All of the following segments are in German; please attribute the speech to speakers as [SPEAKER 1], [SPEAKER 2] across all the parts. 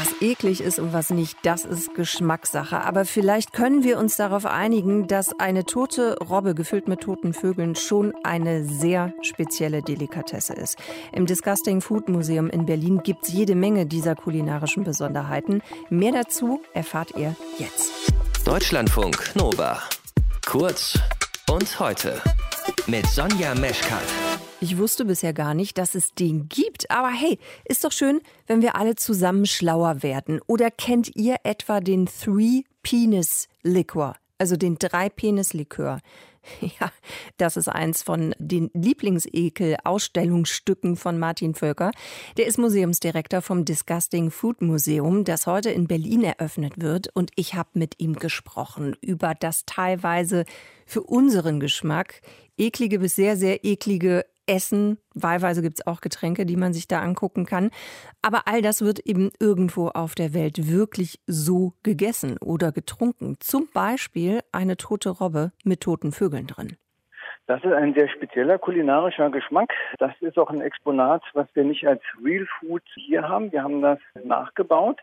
[SPEAKER 1] Was eklig ist und was nicht, das ist Geschmackssache. Aber vielleicht können wir uns darauf einigen, dass eine tote Robbe gefüllt mit toten Vögeln schon eine sehr spezielle Delikatesse ist. Im Disgusting Food Museum in Berlin gibt es jede Menge dieser kulinarischen Besonderheiten. Mehr dazu erfahrt ihr jetzt.
[SPEAKER 2] Deutschlandfunk Nova. Kurz und heute mit Sonja Meschkat.
[SPEAKER 1] Ich wusste bisher gar nicht, dass es den gibt. Aber hey, ist doch schön, wenn wir alle zusammen schlauer werden. Oder kennt ihr etwa den Three Penis Liquor? Also den Drei-Penis-Likör. Ja, das ist eins von den Lieblingsekel-Ausstellungsstücken von Martin Völker. Der ist Museumsdirektor vom Disgusting Food Museum, das heute in Berlin eröffnet wird. Und ich habe mit ihm gesprochen über das teilweise für unseren Geschmack eklige bis sehr, sehr eklige Essen. Wahlweise gibt es auch Getränke, die man sich da angucken kann. Aber all das wird eben irgendwo auf der Welt wirklich so gegessen oder getrunken. Zum Beispiel eine tote Robbe mit toten Vögeln drin.
[SPEAKER 3] Das ist ein sehr spezieller kulinarischer Geschmack. Das ist auch ein Exponat, was wir nicht als Real Food hier haben. Wir haben das nachgebaut,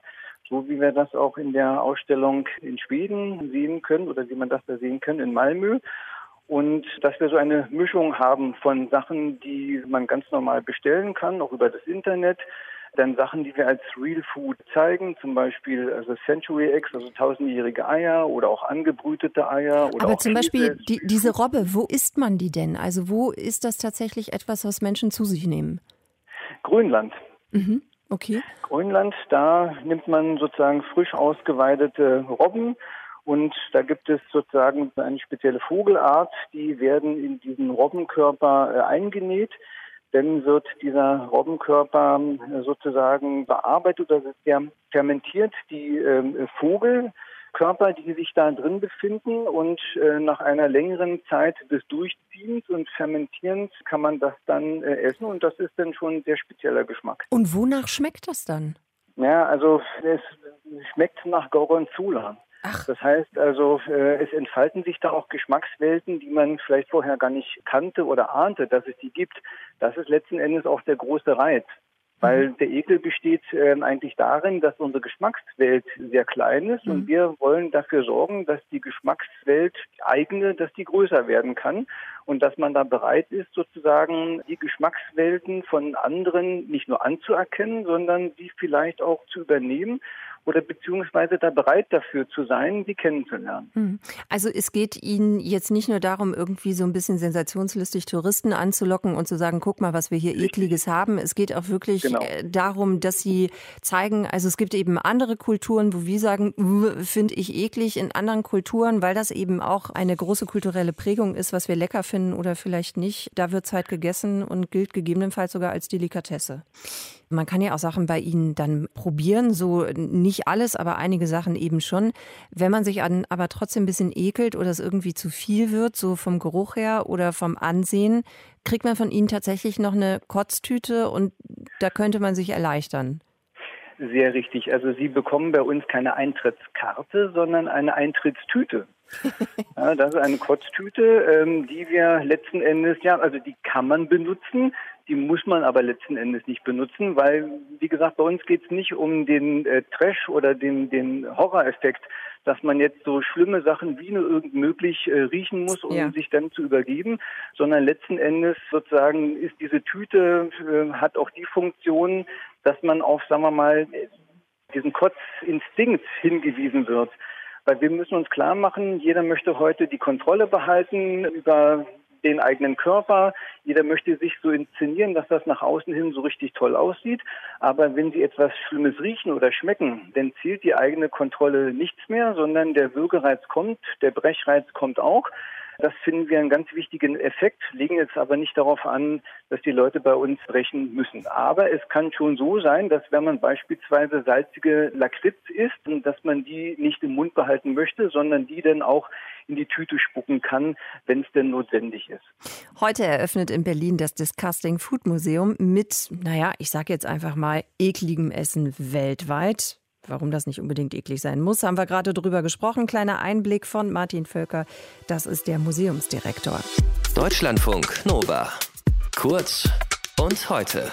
[SPEAKER 3] so wie wir das auch in der Ausstellung in Schweden sehen können oder wie man das da sehen kann in Malmö und dass wir so eine Mischung haben von Sachen, die man ganz normal bestellen kann, auch über das Internet. Dann Sachen, die wir als Real Food zeigen, zum Beispiel also Century Eggs, also tausendjährige Eier oder auch angebrütete Eier. Oder
[SPEAKER 1] Aber zum Beispiel die, diese Robbe, wo isst man die denn? Also wo ist das tatsächlich etwas, was Menschen zu sich nehmen?
[SPEAKER 3] Grönland.
[SPEAKER 1] Mhm. Okay.
[SPEAKER 3] Grönland, da nimmt man sozusagen frisch ausgeweidete Robben und da gibt es sozusagen eine spezielle Vogelart, die werden in diesen Robbenkörper äh, eingenäht. Dann wird dieser Robbenkörper äh, sozusagen bearbeitet oder fermentiert. Die äh, Vogelkörper, die sich da drin befinden und äh, nach einer längeren Zeit des Durchziehens und Fermentierens kann man das dann essen und das ist dann schon ein sehr spezieller Geschmack.
[SPEAKER 1] Und wonach schmeckt das dann?
[SPEAKER 3] Ja, also es schmeckt nach Gorgonzola.
[SPEAKER 1] Ach.
[SPEAKER 3] Das heißt also, äh, es entfalten sich da auch Geschmackswelten, die man vielleicht vorher gar nicht kannte oder ahnte, dass es die gibt. Das ist letzten Endes auch der große Reiz. Weil mhm. der Ekel besteht äh, eigentlich darin, dass unsere Geschmackswelt sehr klein ist mhm. und wir wollen dafür sorgen, dass die Geschmackswelt die eigene, dass die größer werden kann und dass man da bereit ist, sozusagen die Geschmackswelten von anderen nicht nur anzuerkennen, sondern sie vielleicht auch zu übernehmen oder beziehungsweise da bereit dafür zu sein, sie kennenzulernen.
[SPEAKER 1] Hm. Also es geht Ihnen jetzt nicht nur darum, irgendwie so ein bisschen sensationslustig Touristen anzulocken und zu sagen, guck mal, was wir hier Richtig. ekliges haben. Es geht auch wirklich genau. Äh, darum, dass Sie zeigen, also es gibt eben andere Kulturen, wo wir sagen, finde ich eklig in anderen Kulturen, weil das eben auch eine große kulturelle Prägung ist, was wir lecker finden oder vielleicht nicht. Da wird es halt gegessen und gilt gegebenenfalls sogar als Delikatesse. Man kann ja auch Sachen bei Ihnen dann probieren, so nicht alles, aber einige Sachen eben schon. Wenn man sich an, aber trotzdem ein bisschen ekelt oder es irgendwie zu viel wird, so vom Geruch her oder vom Ansehen, kriegt man von Ihnen tatsächlich noch eine Kotztüte und da könnte man sich erleichtern.
[SPEAKER 3] Sehr richtig. Also Sie bekommen bei uns keine Eintrittskarte, sondern eine Eintrittstüte. ja, das ist eine Kotztüte, ähm, die wir letzten Endes, ja, also die kann man benutzen, die muss man aber letzten Endes nicht benutzen, weil, wie gesagt, bei uns geht es nicht um den äh, Trash oder den, den Horroreffekt, dass man jetzt so schlimme Sachen wie nur irgend möglich äh, riechen muss, um ja. sich dann zu übergeben, sondern letzten Endes sozusagen ist diese Tüte, äh, hat auch die Funktion, dass man auf, sagen wir mal, diesen Kotzinstinkt hingewiesen wird. Weil wir müssen uns klar machen, jeder möchte heute die Kontrolle behalten über den eigenen Körper. Jeder möchte sich so inszenieren, dass das nach außen hin so richtig toll aussieht. Aber wenn Sie etwas Schlimmes riechen oder schmecken, dann zählt die eigene Kontrolle nichts mehr, sondern der Würgereiz kommt, der Brechreiz kommt auch. Das finden wir einen ganz wichtigen Effekt, legen jetzt aber nicht darauf an, dass die Leute bei uns brechen müssen. Aber es kann schon so sein, dass wenn man beispielsweise salzige Lakritz isst, dass man die nicht im Mund behalten möchte, sondern die dann auch in die Tüte spucken kann, wenn es denn notwendig ist.
[SPEAKER 1] Heute eröffnet in Berlin das Disgusting Food Museum mit, naja, ich sage jetzt einfach mal, ekligem Essen weltweit. Warum das nicht unbedingt eklig sein muss, haben wir gerade drüber gesprochen. Kleiner Einblick von Martin Völker. Das ist der Museumsdirektor.
[SPEAKER 2] Deutschlandfunk Nova. Kurz und heute.